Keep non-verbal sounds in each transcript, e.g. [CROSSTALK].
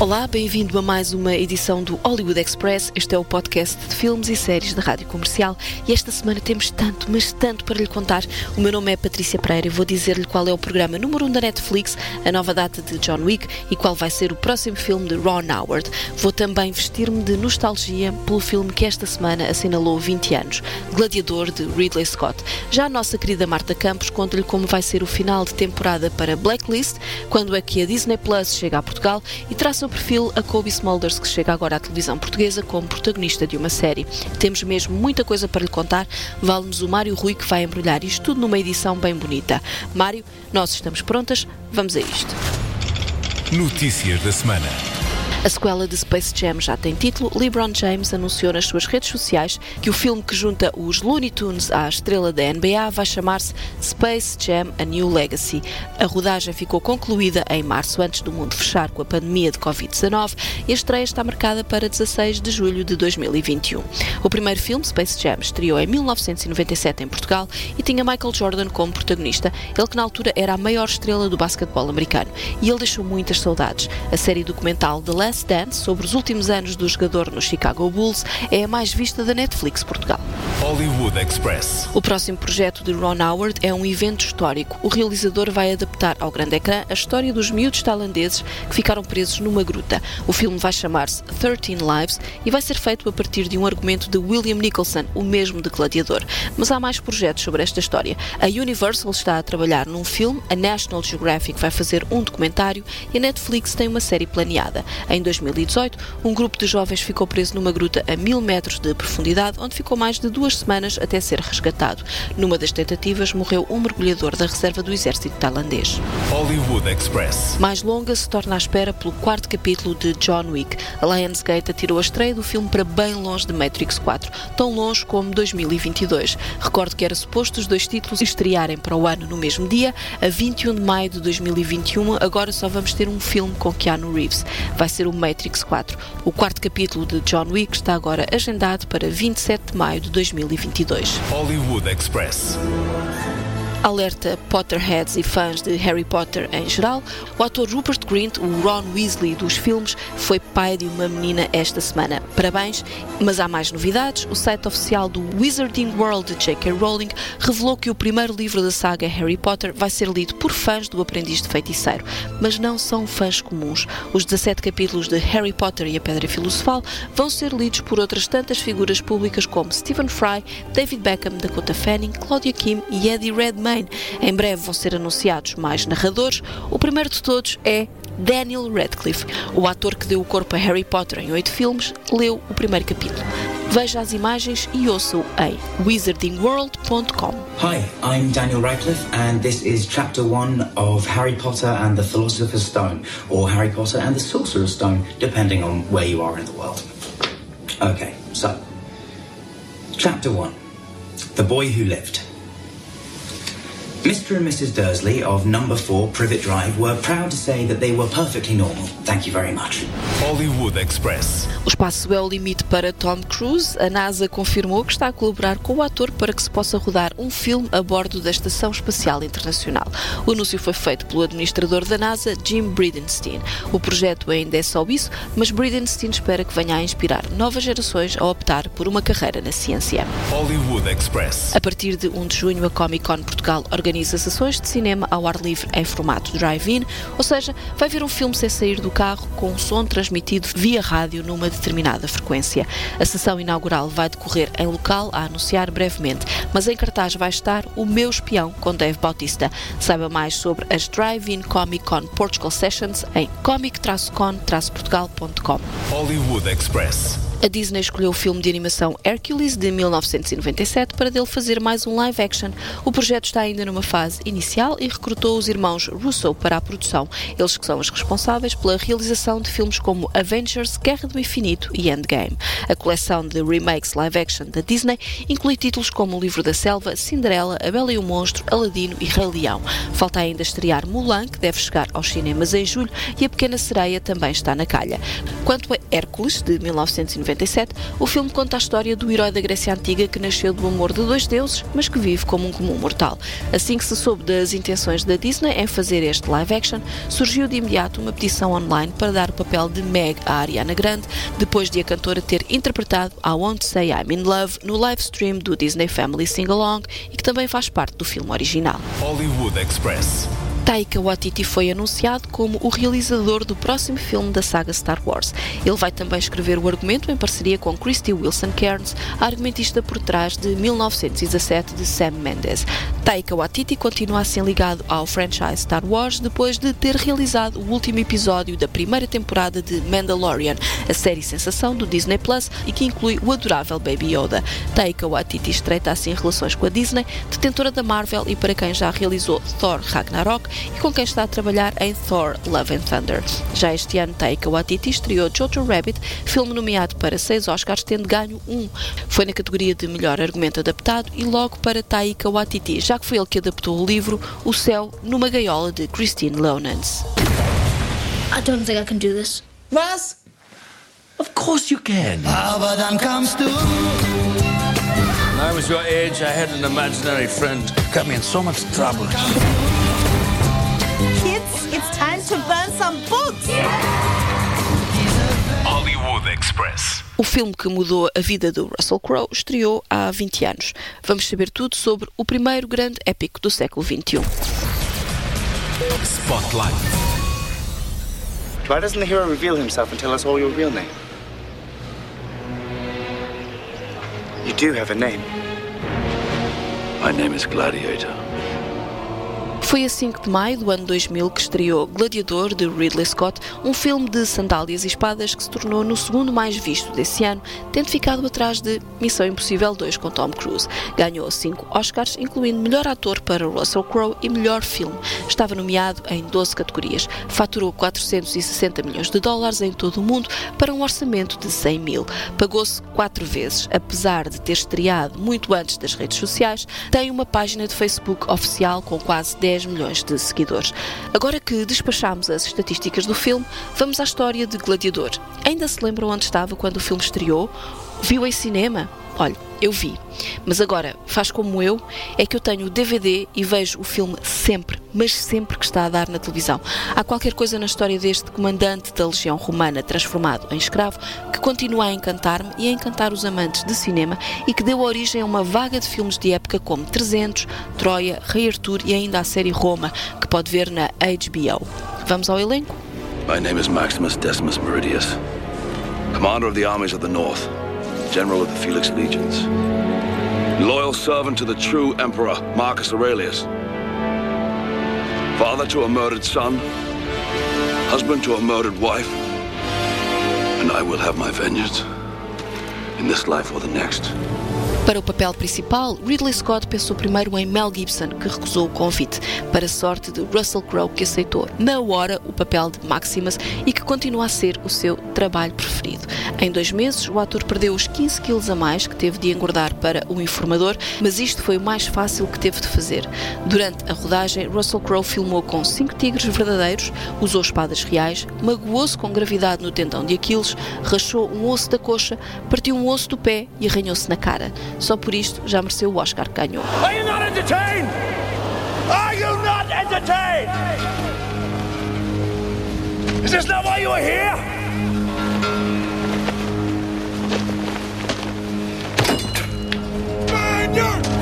Olá, bem-vindo a mais uma edição do Hollywood Express. Este é o podcast de filmes e séries da Rádio Comercial e esta semana temos tanto, mas tanto para lhe contar. O meu nome é Patrícia Pereira e vou dizer-lhe qual é o programa número 1 um da Netflix, a nova data de John Wick e qual vai ser o próximo filme de Ron Howard. Vou também vestir-me de nostalgia pelo filme que esta semana assinalou 20 anos, Gladiador de Ridley Scott. Já a nossa querida Marta Campos conta-lhe como vai ser o final de temporada para Blacklist, quando é que a Disney Plus chega a Portugal e traça o perfil a Kobe Smulders, que chega agora à televisão portuguesa como protagonista de uma série. Temos mesmo muita coisa para lhe contar, vale-nos o Mário Rui que vai embrulhar isto tudo numa edição bem bonita. Mário, nós estamos prontas, vamos a isto. Notícias da semana. A sequela de Space Jam já tem título. LeBron James anunciou nas suas redes sociais que o filme que junta os Looney Tunes à estrela da NBA vai chamar-se Space Jam A New Legacy. A rodagem ficou concluída em março, antes do mundo fechar com a pandemia de Covid-19, e a estreia está marcada para 16 de julho de 2021. O primeiro filme, Space Jam, estreou em 1997 em Portugal e tinha Michael Jordan como protagonista, ele que na altura era a maior estrela do basquetebol americano. E ele deixou muitas saudades. A série documental The Last Dance, sobre os últimos anos do jogador no Chicago Bulls, é a mais vista da Netflix Portugal. Hollywood Express. O próximo projeto de Ron Howard é um evento histórico. O realizador vai adaptar ao grande ecrã a história dos miúdos tailandeses que ficaram presos numa gruta. O filme vai chamar-se 13 Lives e vai ser feito a partir de um argumento de William Nicholson, o mesmo de Gladiador. Mas há mais projetos sobre esta história. A Universal está a trabalhar num filme, a National Geographic vai fazer um documentário e a Netflix tem uma série planeada. Em 2018, um grupo de jovens ficou preso numa gruta a mil metros de profundidade, onde ficou mais de duas semanas até ser resgatado. Numa das tentativas, morreu um mergulhador da reserva do exército tailandês. Hollywood Express. Mais longa se torna a espera pelo quarto capítulo de John Wick. A Lionsgate atirou a estreia do filme para bem longe de Matrix 4, tão longe como 2022. Recordo que era suposto os dois títulos estrearem para o ano no mesmo dia, a 21 de maio de 2021. Agora só vamos ter um filme com Keanu Reeves. Vai ser o Matrix 4. O quarto capítulo de John Wick está agora agendado para 27 de maio de 2022. Hollywood Express. Alerta Potterheads e fãs de Harry Potter em geral, o ator Rupert Grint, o Ron Weasley dos filmes, foi pai de uma menina esta semana. Parabéns, mas há mais novidades. O site oficial do Wizarding World de J.K. Rowling revelou que o primeiro livro da saga Harry Potter vai ser lido por fãs do Aprendiz de Feiticeiro, mas não são fãs comuns. Os 17 capítulos de Harry Potter e a Pedra Filosofal vão ser lidos por outras tantas figuras públicas como Stephen Fry, David Beckham, Dakota Fanning, Claudia Kim e Eddie Redmayne. Em breve vão ser anunciados mais narradores. O primeiro de todos é Daniel Radcliffe. O ator que deu o corpo a Harry Potter em oito filmes leu o primeiro capítulo. Veja as imagens e ouça-o em wizardingworld.com. Hi, I'm Daniel Radcliffe, and this is chapter one of Harry Potter and the Philosopher's Stone, or Harry Potter and the Sorcerer's Stone, depending on where you are in the world. Okay, so, chapter one The Boy Who Lived. Mr. and Mrs. Dursley of number four Privet Drive were proud to say that they were perfectly normal. Thank you very much. Hollywood Express. O espaço é o limite para Tom Cruise. A NASA confirmou que está a colaborar com o ator para que se possa rodar um filme a bordo da Estação Espacial Internacional. O anúncio foi feito pelo administrador da NASA, Jim Bridenstine. O projeto ainda é só isso, mas Bridenstine espera que venha a inspirar novas gerações a optar por uma carreira na ciência. Hollywood Express. A partir de 1 de junho, a Comic Con Portugal organiza sessões de cinema ao ar livre em formato drive-in, ou seja, vai ver um filme sem sair do carro com um som transmitido via rádio numa determinada frequência. A sessão inaugural vai decorrer em local a anunciar brevemente, mas em cartaz vai estar O Meu Espião com Dave Bautista. Saiba mais sobre as Drive-In Comic Con Portugal Sessions em comic-con-portugal.com. Hollywood Express. A Disney escolheu o filme de animação Hercules de 1997 para dele fazer mais um live action. O projeto está ainda numa fase inicial e recrutou os irmãos Russo para a produção, eles que são os responsáveis pela realização de filmes como Avengers, Guerra do Infinito e Endgame. A coleção de remakes live action da Disney inclui títulos como O Livro da Selva, Cinderela, A Bela e o Monstro, Aladino e Rei Leão. Falta ainda estrear Mulan, que deve chegar aos cinemas em julho, e A Pequena Sereia também está na calha. Quanto a Hércules, de 1997, 1997, o filme conta a história do herói da Grécia Antiga que nasceu do amor de dois deuses, mas que vive como um comum mortal. Assim que se soube das intenções da Disney em fazer este live action, surgiu de imediato uma petição online para dar o papel de Meg à Ariana Grande, depois de a cantora ter interpretado I Won't Say I'm in Love no live stream do Disney Family Sing Along e que também faz parte do filme original. Hollywood Express. Taika Waititi foi anunciado como o realizador do próximo filme da saga Star Wars. Ele vai também escrever o argumento em parceria com Christy Wilson Cairns, argumentista por trás de 1917 de Sam Mendes. Taika Waititi continua assim ligado ao franchise Star Wars depois de ter realizado o último episódio da primeira temporada de Mandalorian, a série sensação do Disney Plus e que inclui o adorável Baby Yoda. Taika Waititi estreita assim relações com a Disney, detentora da Marvel e para quem já realizou Thor Ragnarok e com quem está a trabalhar em Thor Love and Thunder. Já este ano, Taika Waititi estreou Jojo Rabbit, filme nomeado para seis Oscars, tendo ganho um. Foi na categoria de melhor argumento adaptado e logo para Taika Waititi, já que foi ele que adaptou o livro O Céu numa Gaiola de Christine Lonans. I don't think I can do this. Was? Of course you can. Aber dann kamst du. When I was your age, I had an imaginary friend. Got me in so much trouble. [LAUGHS] Hollywood Express. O filme que mudou a vida do Russell Crowe estreou há 20 anos. Vamos saber tudo sobre o primeiro grande épico do século XXI. Spotlight. Why doesn't the hero reveal himself and tell us all your real name? You do have a name. My name is Gladiator. Foi a 5 de maio do ano 2000 que estreou Gladiador, de Ridley Scott, um filme de sandálias e espadas que se tornou no segundo mais visto desse ano, tendo ficado atrás de Missão Impossível 2 com Tom Cruise. Ganhou cinco Oscars, incluindo melhor ator para Russell Crowe e melhor filme. Estava nomeado em 12 categorias. Faturou 460 milhões de dólares em todo o mundo para um orçamento de 100 mil. Pagou-se quatro vezes, apesar de ter estreado muito antes das redes sociais, tem uma página de Facebook oficial com quase 10 milhões de seguidores. Agora que despachamos as estatísticas do filme, vamos à história de Gladiador. Ainda se lembram onde estava quando o filme estreou? Viu em cinema? Olha, eu vi. Mas agora, faz como eu, é que eu tenho o DVD e vejo o filme sempre, mas sempre que está a dar na televisão. Há qualquer coisa na história deste comandante da Legião Romana transformado em escravo que continua a encantar-me e a encantar os amantes de cinema e que deu origem a uma vaga de filmes de época como 300, Troia, Rei Arthur e ainda a série Roma, que pode ver na HBO. Vamos ao elenco? My name is Maximus Decimus Meridius, commander of the armies of the north, general of the Felix legions, loyal servant to the true emperor Marcus Aurelius, father to a murdered son, husband to a murdered wife, and I will have my vengeance in this life or the next. Para o papel principal, Ridley Scott pensou primeiro em Mel Gibson, que recusou o convite, para a sorte de Russell Crowe, que aceitou na hora o papel de Maximus e que continua a ser o seu trabalho preferido. Em dois meses, o ator perdeu os 15 quilos a mais que teve de engordar para o informador, mas isto foi o mais fácil que teve de fazer. Durante a rodagem, Russell Crowe filmou com cinco tigres verdadeiros, usou espadas reais, magoou-se com gravidade no tendão de Aquiles, rachou um osso da coxa, partiu um osso do pé e arranhou-se na cara. Só por isto já mereceu o Oscar que ganhou. Are you not entertained? Are you not entertained? Is this not why you are here? A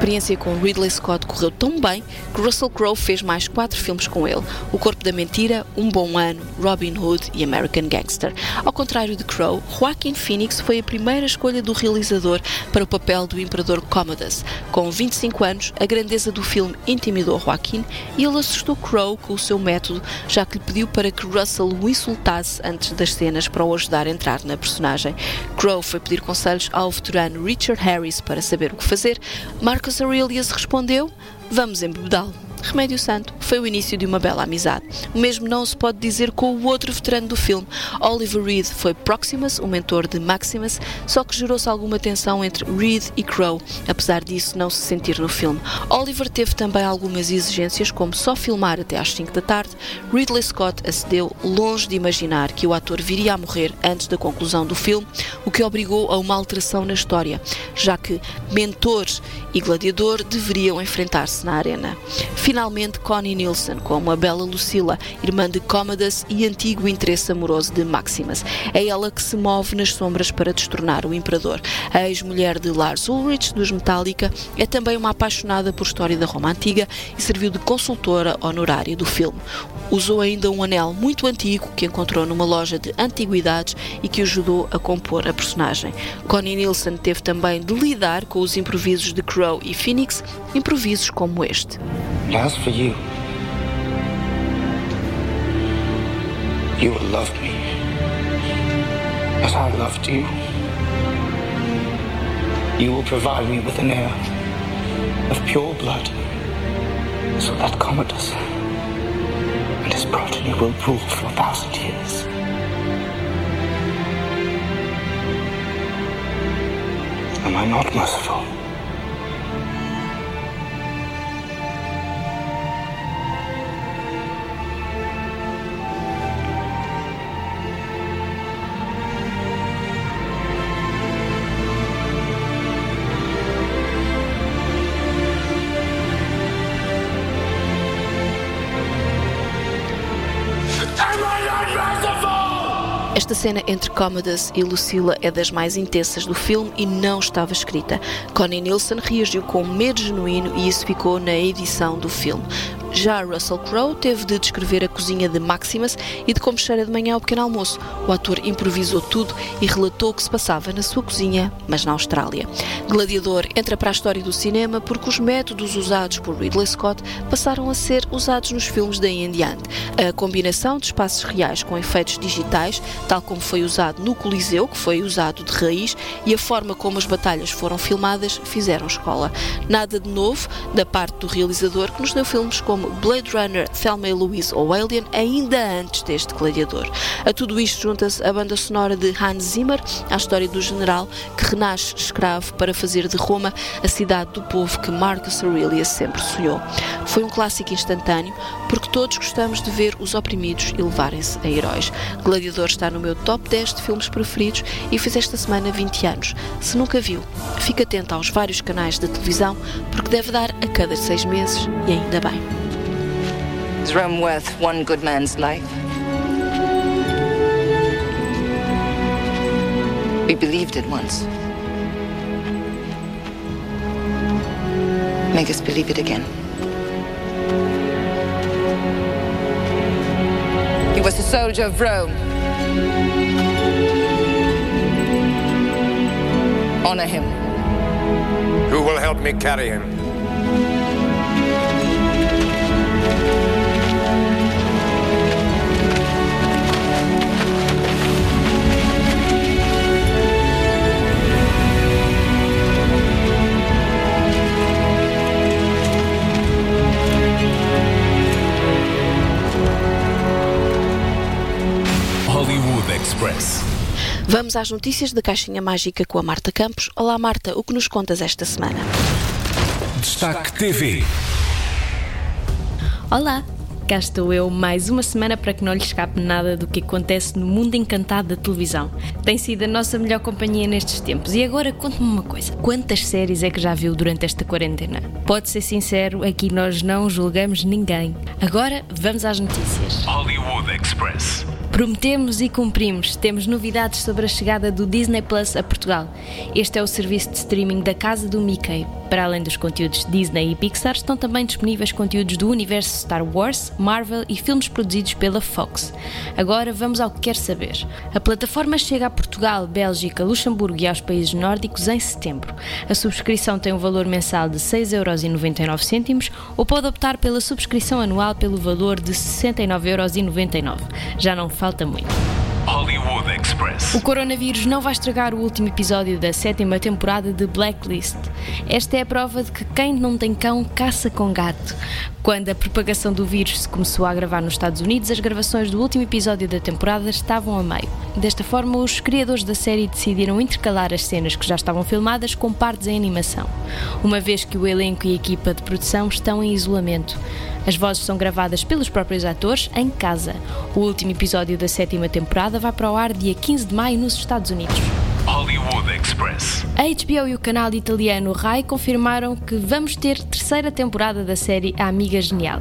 experiência com Ridley Scott correu tão bem que Russell Crowe fez mais quatro filmes com ele: O Corpo da Mentira, Um Bom Ano, Robin Hood e American Gangster. Ao contrário de Crowe, Joaquin Phoenix foi a primeira escolha do realizador para o papel do Imperador Commodus. Com 25 anos, a grandeza do filme intimidou Joaquin e ele assustou Crowe com o seu método, já que lhe pediu para que Russell o insultasse antes das cenas para o ajudar a entrar na personagem. Crowe foi pedir conselhos ao veterano Richard Harris para saber o que fazer. Marcus Aurelius respondeu: Vamos embebedá-lo. Remédio Santo foi o início de uma bela amizade. O mesmo não se pode dizer com o outro veterano do filme. Oliver Reed foi Proximus, o mentor de Maximus, só que gerou-se alguma tensão entre Reed e Crow, apesar disso não se sentir no filme. Oliver teve também algumas exigências, como só filmar até às 5 da tarde. Ridley Scott acedeu longe de imaginar que o ator viria a morrer antes da conclusão do filme, o que obrigou a uma alteração na história, já que mentor e gladiador deveriam enfrentar-se na arena. Finalmente, Connie Nielsen, como a bela Lucilla, irmã de Commodus e antigo interesse amoroso de Maximus. É ela que se move nas sombras para destornar o imperador. A ex-mulher de Lars Ulrich, dos Metallica, é também uma apaixonada por história da Roma Antiga e serviu de consultora honorária do filme. Usou ainda um anel muito antigo que encontrou numa loja de antiguidades e que ajudou a compor a personagem. Connie Nielsen teve também de lidar com os improvisos de Crow e Phoenix, improvisos como este. As for you, you will love me as I loved you. You will provide me with an heir of pure blood, so that Commodus and his progeny will rule for a thousand years. Am I not merciful? Esta cena entre Commodus e Lucilla é das mais intensas do filme e não estava escrita. Connie Nielsen reagiu com medo genuíno e isso ficou na edição do filme. Já Russell Crowe teve de descrever a cozinha de Maximus e de como cheira de manhã ao pequeno almoço. O ator improvisou tudo e relatou o que se passava na sua cozinha, mas na Austrália. Gladiador entra para a história do cinema porque os métodos usados por Ridley Scott passaram a ser usados nos filmes daí em diante. A combinação de espaços reais com efeitos digitais, tal como foi usado no Coliseu, que foi usado de raiz, e a forma como as batalhas foram filmadas, fizeram escola. Nada de novo da parte do realizador que nos deu filmes como Blade Runner, Thelma e Louise ou Alien, ainda antes deste Gladiador. A tudo isto junta-se a banda sonora de Hans Zimmer, a história do general que renasce escravo para fazer de Roma a cidade do povo que Marcus Aurelius sempre sonhou. Foi um clássico instantâneo porque todos gostamos de ver os oprimidos elevarem-se a heróis. Gladiador está no meu top 10 de filmes preferidos e fez esta semana 20 anos. Se nunca viu, fique atento aos vários canais de televisão porque deve dar a cada seis meses e ainda bem. Is Rome worth one good man's life? We believed it once. Make us believe it again. He was a soldier of Rome. Honor him. Who will help me carry him? Vamos às notícias da Caixinha Mágica com a Marta Campos. Olá Marta, o que nos contas esta semana? Destaque TV. Olá, cá estou eu mais uma semana para que não lhe escape nada do que acontece no mundo encantado da televisão. Tem sido a nossa melhor companhia nestes tempos. E agora conte-me uma coisa: quantas séries é que já viu durante esta quarentena? Pode ser sincero, aqui nós não julgamos ninguém. Agora vamos às notícias. Hollywood Express. Prometemos e cumprimos. Temos novidades sobre a chegada do Disney Plus a Portugal. Este é o serviço de streaming da casa do Mickey. Para além dos conteúdos Disney e Pixar, estão também disponíveis conteúdos do universo Star Wars, Marvel e filmes produzidos pela Fox. Agora vamos ao que quer saber. A plataforma chega a Portugal, Bélgica, Luxemburgo e aos países nórdicos em setembro. A subscrição tem um valor mensal de 6,99€ ou pode optar pela subscrição anual pelo valor de 69,99€. Já não falta muito. Hollywood Express. O coronavírus não vai estragar o último episódio da sétima temporada de Blacklist. Esta é a prova de que quem não tem cão caça com gato. Quando a propagação do vírus se começou a agravar nos Estados Unidos, as gravações do último episódio da temporada estavam a meio. Desta forma, os criadores da série decidiram intercalar as cenas que já estavam filmadas com partes em animação, uma vez que o elenco e a equipa de produção estão em isolamento. As vozes são gravadas pelos próprios atores em casa. O último episódio da sétima temporada vai para o ar dia 15 de maio nos Estados Unidos. Hollywood Express. A HBO e o canal italiano Rai confirmaram que vamos ter terceira temporada da série A Amiga Genial.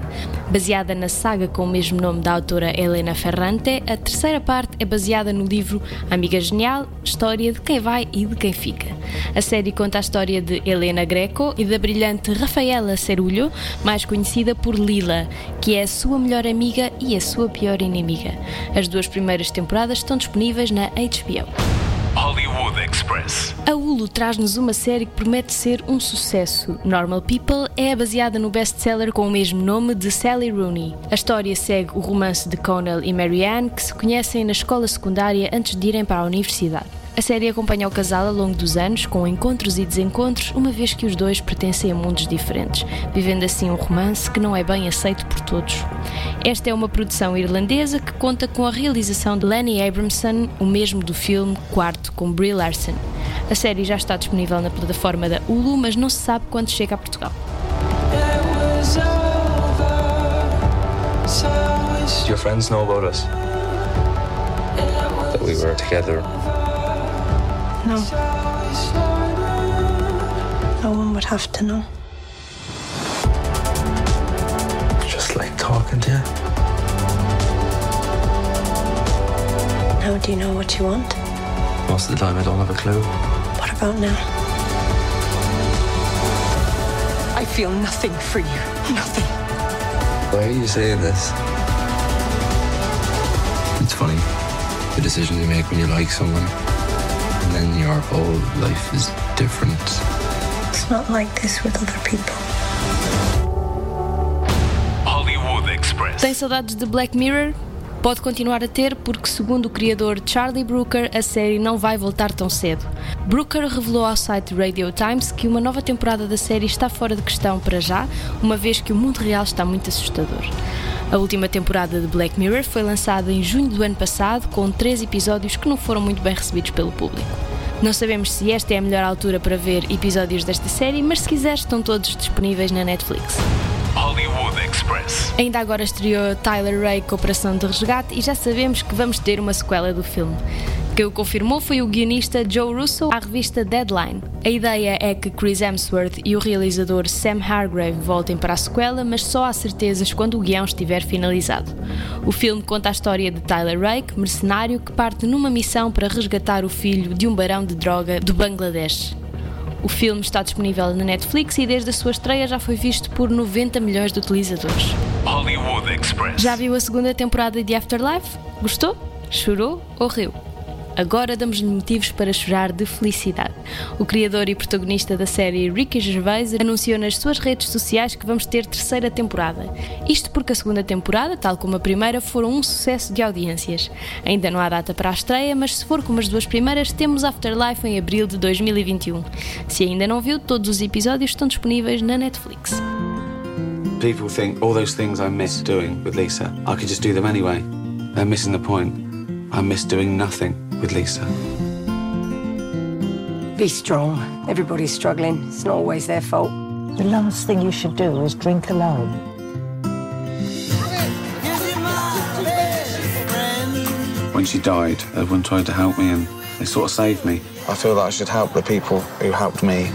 Baseada na saga com o mesmo nome da autora Helena Ferrante, a terceira parte é baseada no livro Amiga Genial, História de quem vai e de quem fica. A série conta a história de Helena Greco e da brilhante Rafaela Cerulho, mais conhecida por Lila, que é a sua melhor amiga e a sua pior inimiga. As duas primeiras temporadas estão disponíveis na HBO. Hollywood Express. A Hulu traz-nos uma série que promete ser um sucesso. Normal People é baseada no best-seller com o mesmo nome de Sally Rooney. A história segue o romance de Connell e Marianne, que se conhecem na escola secundária antes de irem para a universidade. A série acompanha o casal ao longo dos anos, com encontros e desencontros, uma vez que os dois pertencem a mundos diferentes, vivendo assim um romance que não é bem aceito por todos. Esta é uma produção irlandesa que conta com a realização de Lenny Abramson, o mesmo do filme Quarto, com Brie Larson. A série já está disponível na plataforma da Hulu, mas não se sabe quando chega a Portugal. Your friends know about us? That we were together? No. No one would have to know. Just like talking to you. Now do you know what you want? Most of the time, I don't have a clue. What about now? I feel nothing for you. Nothing. Why are you saying this? It's funny. The decisions you make when you like someone, and then your whole life is different. It's not like this with other people. Hollywood Express. Tem saudades de Black Mirror? Pode continuar a ter, porque, segundo o criador Charlie Brooker, a série não vai voltar tão cedo. Brooker revelou ao site Radio Times que uma nova temporada da série está fora de questão para já, uma vez que o mundo real está muito assustador. A última temporada de Black Mirror foi lançada em junho do ano passado, com três episódios que não foram muito bem recebidos pelo público. Não sabemos se esta é a melhor altura para ver episódios desta série, mas se quiser, estão todos disponíveis na Netflix. Hollywood Express. Ainda agora estreou Tyler Rake Operação de Resgate e já sabemos que vamos ter uma sequela do filme. Quem o confirmou foi o guionista Joe Russo à revista Deadline. A ideia é que Chris Hemsworth e o realizador Sam Hargrave voltem para a sequela, mas só há certezas quando o guião estiver finalizado. O filme conta a história de Tyler Rake, mercenário que parte numa missão para resgatar o filho de um barão de droga do Bangladesh. O filme está disponível na Netflix e desde a sua estreia já foi visto por 90 milhões de utilizadores. Hollywood Express. Já viu a segunda temporada de Afterlife? Gostou? Chorou ou riu? Agora damos-lhe motivos para chorar de felicidade. O criador e protagonista da série Ricky Gervais anunciou nas suas redes sociais que vamos ter terceira temporada. Isto porque a segunda temporada, tal como a primeira, foram um sucesso de audiências. Ainda não há data para a estreia, mas se for como as duas primeiras, temos Afterlife em abril de 2021. Se ainda não viu, todos os episódios estão disponíveis na Netflix. People think all those things I miss doing with Lisa, I could just do them anyway. They're missing the point. I miss doing nothing with Lisa. Be strong. Everybody's struggling. It's not always their fault. The last thing you should do is drink alone. When she died, everyone tried to help me and they sort of saved me. I feel that I should help the people who helped me.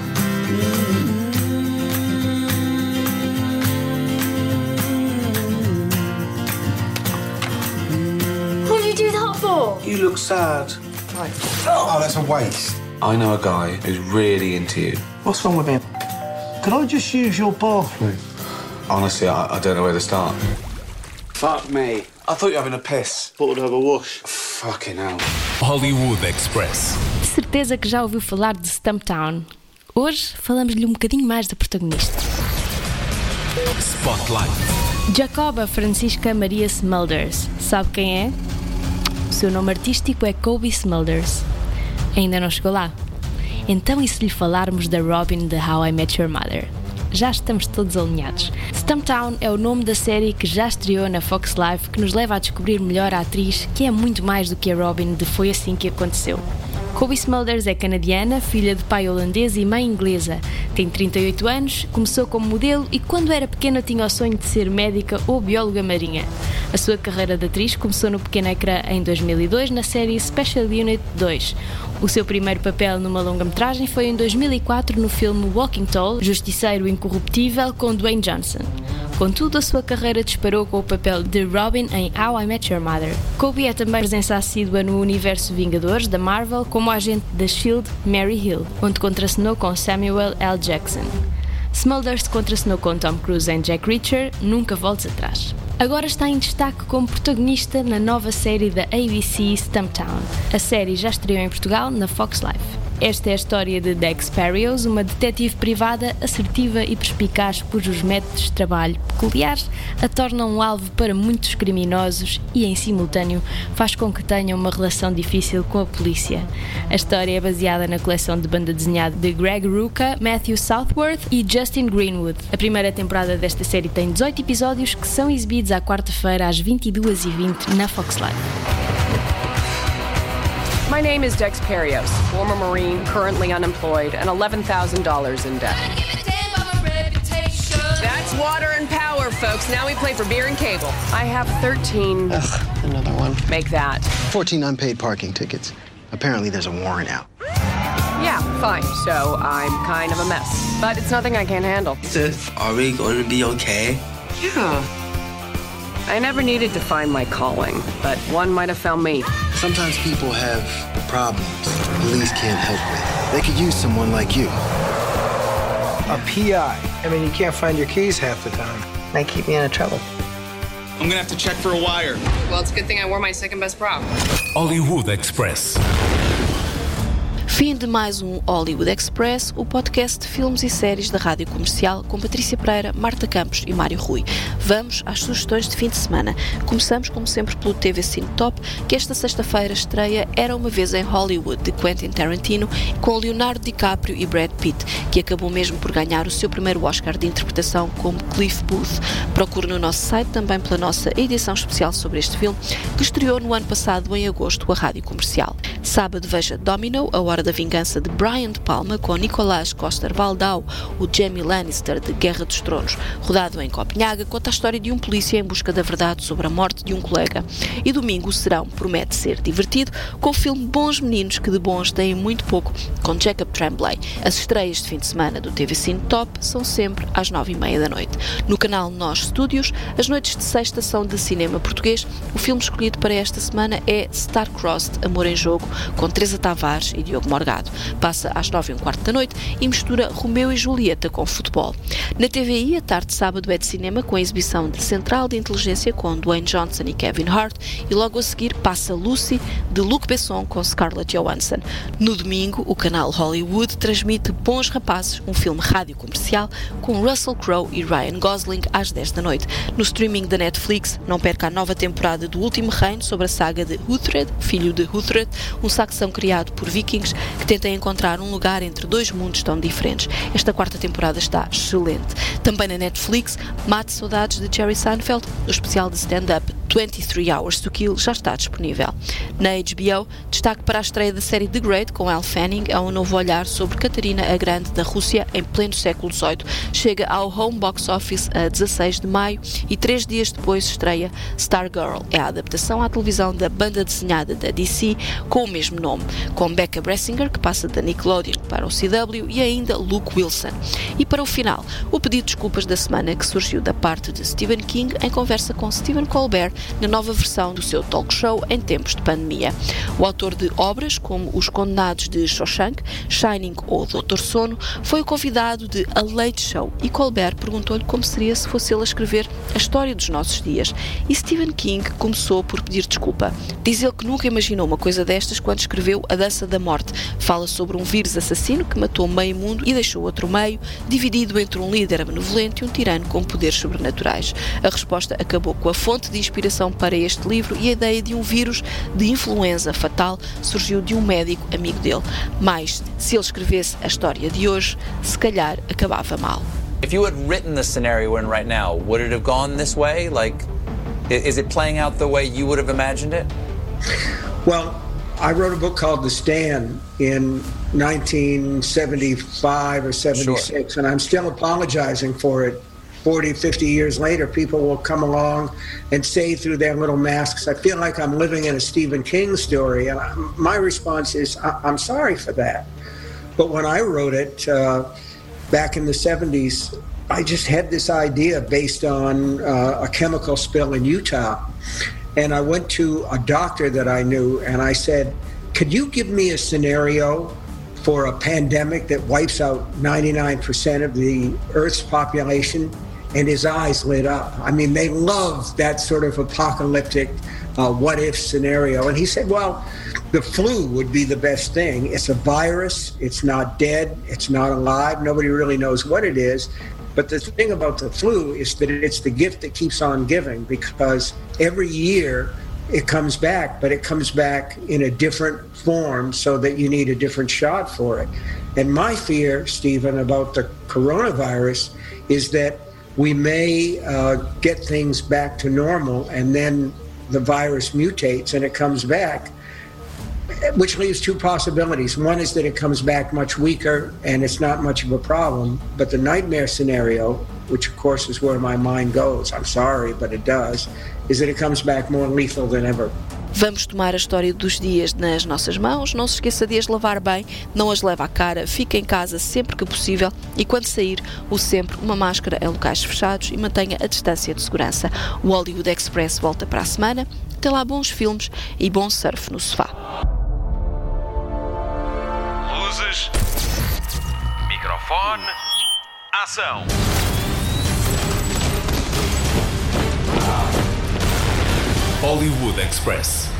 You look sad. Oh, that's a waste. I know a guy who's really into you. What's wrong with him? Can I just use your bathroom? Honestly, I, I don't know where to start. Fuck me. I thought you were having a piss. Thought we'd have a wash. Fucking hell. Hollywood Express. De certeza que já ouviu falar de Stumptown. Hoje falamos-lhe um bocadinho mais da protagonista. Spotlight. Jacoba Francisca Maria Smulders. Sabe quem é? Seu nome artístico é Kobe Smulders. Ainda não chegou lá? Então, e se lhe falarmos da Robin de How I Met Your Mother? Já estamos todos alinhados. Stumptown é o nome da série que já estreou na Fox Live que nos leva a descobrir melhor a atriz, que é muito mais do que a Robin de Foi Assim Que Aconteceu. Kobe Smulders é canadiana, filha de pai holandês e mãe inglesa. Tem 38 anos, começou como modelo e quando era pequena tinha o sonho de ser médica ou bióloga marinha. A sua carreira de atriz começou no pequeno ecrã em 2002 na série Special Unit 2. O seu primeiro papel numa longa-metragem foi em 2004 no filme Walking Tall, Justiceiro Incorruptível, com Dwayne Johnson. Contudo, a sua carreira disparou com o papel de Robin em How I Met Your Mother. Kobe é também presença assídua no universo Vingadores da Marvel como agente da SHIELD Mary Hill, onde contracenou com Samuel L. Jackson. Smulders contracenou com Tom Cruise em Jack Reacher, Nunca Voltes Atrás. Agora está em destaque como protagonista na nova série da ABC Stumptown. A série já estreou em Portugal na Fox Life. Esta é a história de Dex Perios, uma detetive privada assertiva e perspicaz cujos métodos de trabalho peculiares a tornam um alvo para muitos criminosos e, em simultâneo, faz com que tenham uma relação difícil com a polícia. A história é baseada na coleção de banda desenhada de Greg Rucka, Matthew Southworth e Justin Greenwood. A primeira temporada desta série tem 18 episódios que são exibidos à quarta-feira às 22h20 na Fox Live. My name is Dex Perios, former Marine, currently unemployed, and $11,000 in debt. That's water and power, folks. Now we play for beer and cable. I have 13. Ugh, another one. Make that. 14 unpaid parking tickets. Apparently, there's a warrant out. Yeah, fine. So I'm kind of a mess. But it's nothing I can't handle. Sis, are we going to be okay? Yeah. I never needed to find my calling, but one might have found me. Sometimes people have problems police can't help with. They could use someone like you. A PI. I mean, you can't find your keys half the time. Might keep me out of trouble. I'm gonna have to check for a wire. Well, it's a good thing I wore my second best prop. Hollywood Express. Fim de mais um Hollywood Express, o podcast de filmes e séries da Rádio Comercial com Patrícia Pereira, Marta Campos e Mário Rui. Vamos às sugestões de fim de semana. Começamos, como sempre, pelo TV Cine Top, que esta sexta-feira estreia Era Uma Vez em Hollywood, de Quentin Tarantino, com Leonardo DiCaprio e Brad Pitt, que acabou mesmo por ganhar o seu primeiro Oscar de interpretação como Cliff Booth. Procure no nosso site também pela nossa edição especial sobre este filme, que estreou no ano passado, em agosto, a Rádio Comercial. Sábado veja Domino, A Hora da Vingança de Brian De Palma com Nicolás Coster Valdau, o Jamie Lannister de Guerra dos Tronos. Rodado em Copenhaga, conta a história de um polícia em busca da verdade sobre a morte de um colega. E domingo o serão promete ser divertido com o filme Bons Meninos que de bons têm muito pouco, com Jacob Tremblay. As estreias de fim de semana do TV Cine Top são sempre às nove e meia da noite. No canal Nós Studios, as noites de sexta são de cinema português. O filme escolhido para esta semana é Star-Crossed Amor em Jogo, com Teresa Tavares e Diogo Morgado. Passa às nove e um quarto da noite e mistura Romeu e Julieta com futebol. Na TVI, a tarde de sábado é de cinema com a exibição de Central de Inteligência com Dwayne Johnson e Kevin Hart e logo a seguir passa Lucy de Luc Besson com Scarlett Johansson. No domingo, o canal Hollywood transmite Bons Rapazes, um filme rádio comercial com Russell Crowe e Ryan Gosling às 10 da noite. No streaming da Netflix, não perca a nova temporada do Último Reino sobre a saga de Uhtred, filho de Uhtred, um saxão criado por vikings que tenta encontrar um lugar entre dois mundos tão diferentes. Esta quarta temporada está excelente. Também na Netflix, Mate Saudades de Jerry Seinfeld, o especial de stand-up 23 Hours to Kill já está disponível. Na HBO, destaque para a estreia da série The Great com Elle Fanning a um novo olhar sobre Catarina a Grande da Rússia em pleno século XVIII. Chega ao Home Box Office a 16 de maio e três dias depois estreia Stargirl. É a adaptação à televisão da banda desenhada da DC com o mesmo nome, com Becca Bressinger, que passa da Nickelodeon para o CW, e ainda Luke Wilson. E para o final, o pedido de desculpas da semana que surgiu da parte de Stephen King em conversa com Stephen Colbert na nova versão do seu talk show em tempos de pandemia. O autor de obras como Os Condenados de Shawshank, Shining ou Doutor Sono foi o convidado de A Late Show e Colbert perguntou-lhe como seria se fosse ele a escrever a história dos nossos dias. E Stephen King começou por pedir desculpa. Diz ele que nunca imaginou uma coisa destas quando escreveu A Dança da Morte. Fala sobre um vírus assassino que matou meio mundo e deixou outro meio, dividido entre um líder benevolente e um tirano com poderes sobrenaturais. A resposta acabou com a fonte de inspiração para este livro e a ideia de um vírus de influenza fatal surgiu de um médico amigo dele. Mas, se ele escrevesse a história de hoje, se calhar acabava mal. If you had written the scenario we're in right now, would it have gone this way? Like, is it playing out the way you would have imagined it? Well, I wrote a book called The Stand in 1975 or 76, sure. and I'm still apologizing for it 40, 50 years later. People will come along and say through their little masks, I feel like I'm living in a Stephen King story. And I, my response is, I, am sorry for that. But when I wrote it, uh, back in the 70s, I just had this idea based on uh, a chemical spill in Utah. And I went to a doctor that I knew and I said, Could you give me a scenario for a pandemic that wipes out 99% of the Earth's population? And his eyes lit up. I mean, they love that sort of apocalyptic uh, what if scenario. And he said, Well, the flu would be the best thing. It's a virus, it's not dead, it's not alive, nobody really knows what it is. But the thing about the flu is that it's the gift that keeps on giving because every year it comes back, but it comes back in a different form so that you need a different shot for it. And my fear, Stephen, about the coronavirus is that we may uh, get things back to normal and then the virus mutates and it comes back which leaves two possibilities. One is that it comes back much weaker and it's not much of a problem. But the nightmare scenario, which of course is where my mind goes, I'm sorry, but it does, is that it comes back more lethal than ever. Vamos tomar a história dos dias nas nossas mãos. Não se esqueça de as lavar bem, não as leve à cara, fique em casa sempre que possível e quando sair, use sempre uma máscara em locais fechados e mantenha a distância de segurança. O Hollywood Express volta para a semana. Até lá, bons filmes e bom surf no sofá. Luzes. Microfone. Ação. Hollywood Express.